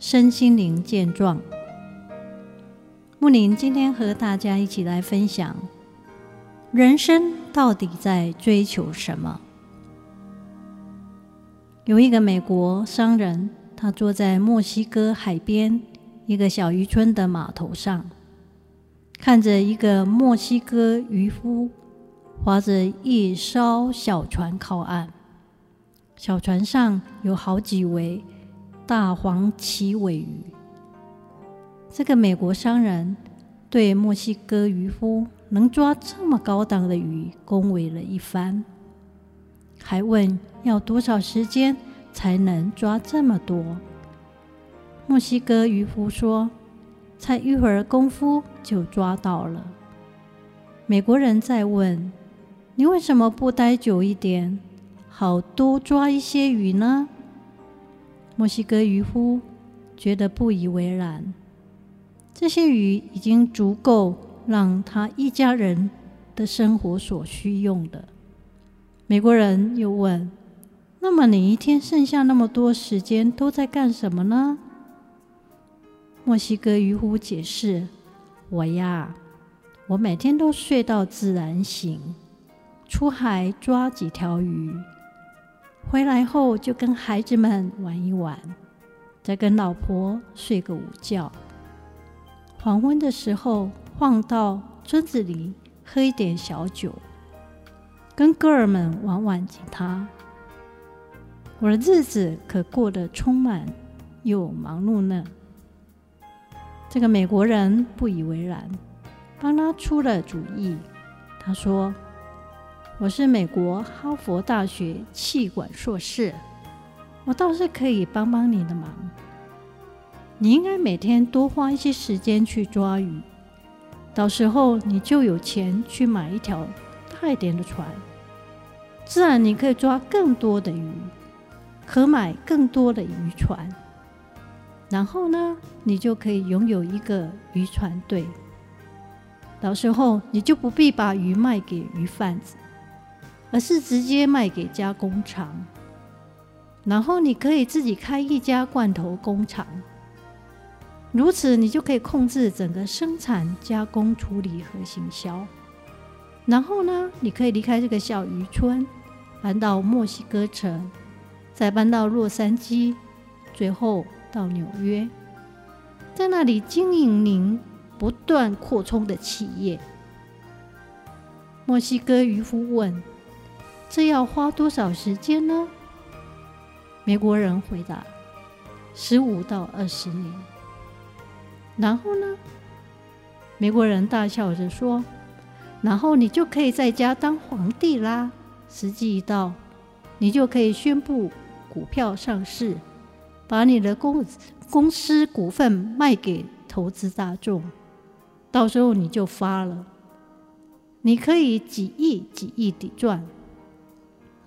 身心灵健壮。木林今天和大家一起来分享：人生到底在追求什么？有一个美国商人，他坐在墨西哥海边一个小渔村的码头上，看着一个墨西哥渔夫划着一艘小船靠岸，小船上有好几位。大黄鳍尾鱼。这个美国商人对墨西哥渔夫能抓这么高档的鱼恭维了一番，还问要多少时间才能抓这么多。墨西哥渔夫说：“才一会儿功夫就抓到了。”美国人再问：“你为什么不待久一点，好多抓一些鱼呢？”墨西哥渔夫觉得不以为然，这些鱼已经足够让他一家人的生活所需用的。美国人又问：“那么你一天剩下那么多时间都在干什么呢？”墨西哥渔夫解释：“我呀，我每天都睡到自然醒，出海抓几条鱼。”回来后就跟孩子们玩一玩，再跟老婆睡个午觉。黄昏的时候晃到村子里喝一点小酒，跟哥儿们玩玩吉他。我的日子可过得充满又忙碌呢。这个美国人不以为然，帮他出了主意。他说。我是美国哈佛大学气管硕士，我倒是可以帮帮你的忙。你应该每天多花一些时间去抓鱼，到时候你就有钱去买一条大一点的船，自然你可以抓更多的鱼，可买更多的渔船。然后呢，你就可以拥有一个渔船队，到时候你就不必把鱼卖给鱼贩子。而是直接卖给加工厂，然后你可以自己开一家罐头工厂，如此你就可以控制整个生产、加工、处理和行销。然后呢，你可以离开这个小渔村，搬到墨西哥城，再搬到洛杉矶，最后到纽约，在那里经营您不断扩充的企业。墨西哥渔夫问。这要花多少时间呢？美国人回答：十五到二十年。然后呢？美国人大笑着说：“然后你就可以在家当皇帝啦！时机一到，你就可以宣布股票上市，把你的公公司股份卖给投资大众，到时候你就发了，你可以几亿几亿地赚。”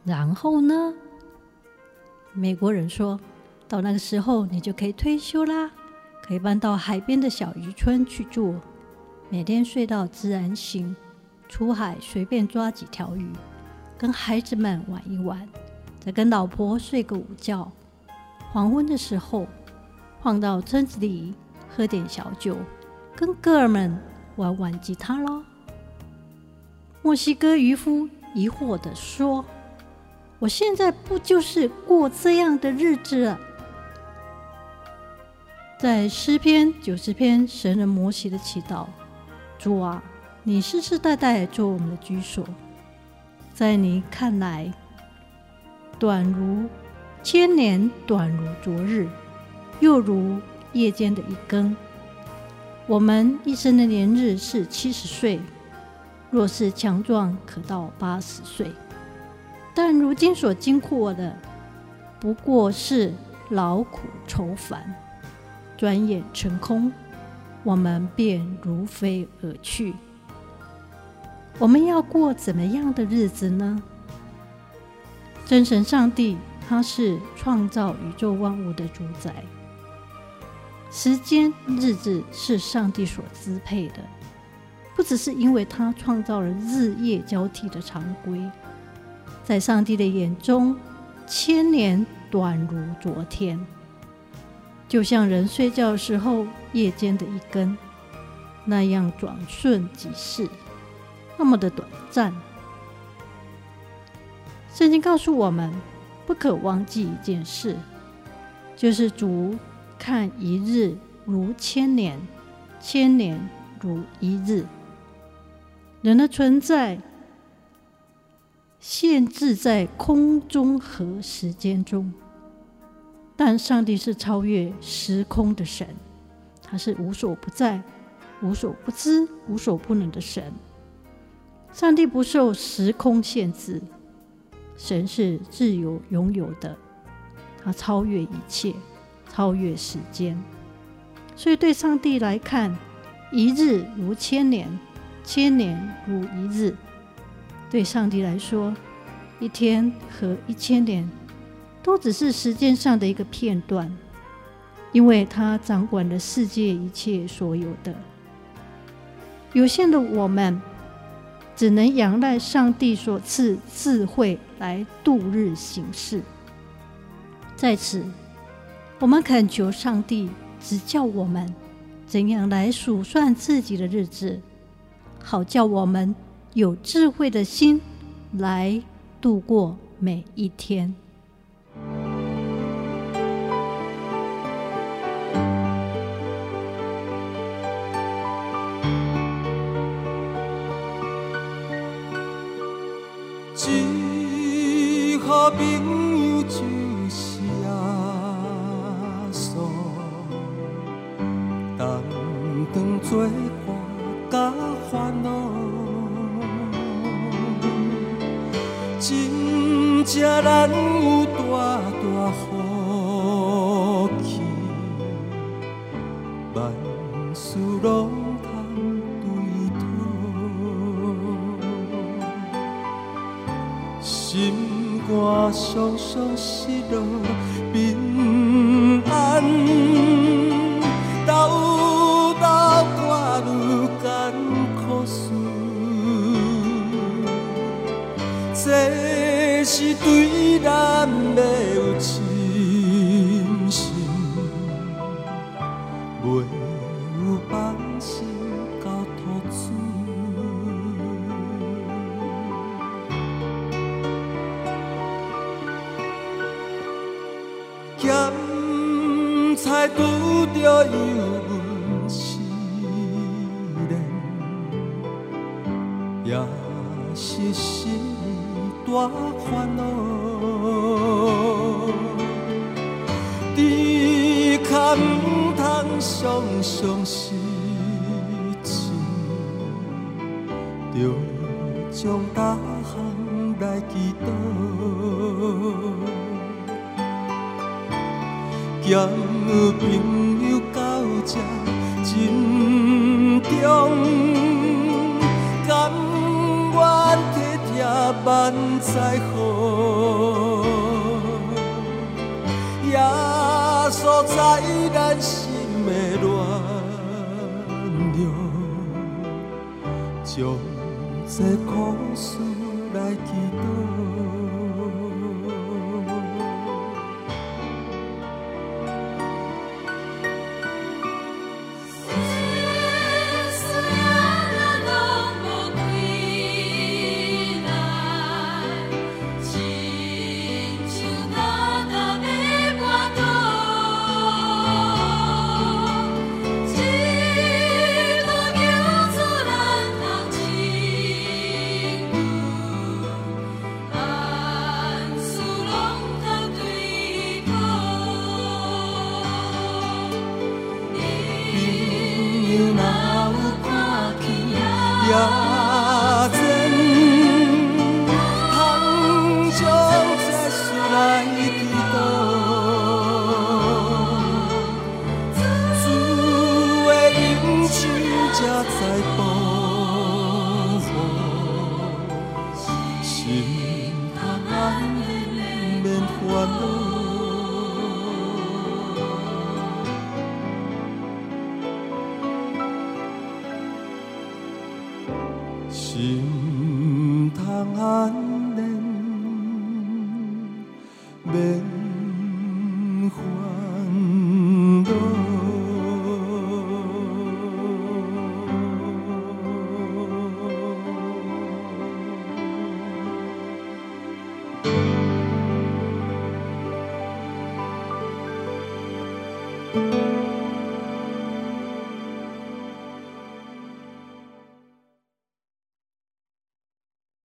然后呢？美国人说：“到那个时候，你就可以退休啦，可以搬到海边的小渔村去住，每天睡到自然醒，出海随便抓几条鱼，跟孩子们玩一玩，再跟老婆睡个午觉。黄昏的时候，晃到村子里喝点小酒，跟哥儿们玩玩吉他咯。”墨西哥渔夫疑惑地说。我现在不就是过这样的日子了？在诗篇九十篇，神人摩西的祈祷：主啊，你世世代代做我们的居所，在你看来，短如千年，短如昨日，又如夜间的一更。我们一生的年日是七十岁，若是强壮，可到八十岁。但如今所经过的，不过是劳苦愁烦。转眼成空，我们便如飞而去。我们要过怎么样的日子呢？真神上帝，他是创造宇宙万物的主宰，时间日子是上帝所支配的，不只是因为他创造了日夜交替的常规，在上帝的眼中，千年短如昨天，就像人睡觉时候夜间的一根，那样转瞬即逝。那么的短暂。圣经告诉我们，不可忘记一件事，就是主看一日如千年，千年如一日。人的存在限制在空中和时间中，但上帝是超越时空的神，他是无所不在、无所不知、无所不能的神。上帝不受时空限制，神是自由拥有的，他超越一切，超越时间。所以对上帝来看，一日如千年，千年如一日。对上帝来说，一天和一千年都只是时间上的一个片段，因为他掌管了世界一切所有的。有限的我们。只能仰赖上帝所赐智慧来度日行事。在此，我们恳求上帝指教我们怎样来数算自己的日子，好叫我们有智慧的心来度过每一天。朋友就是阿嫂，同当作才咱有大大福气，万事拢通对妥，心肝酸酸失落。咸菜拄着油温试炼，也是心大烦恼。猪较毋通常常失志，着将逐项来祈祷。交朋友到这珍重，甘愿体贴万载好，耶稣在咱心的暖流，将这苦事来祈祷。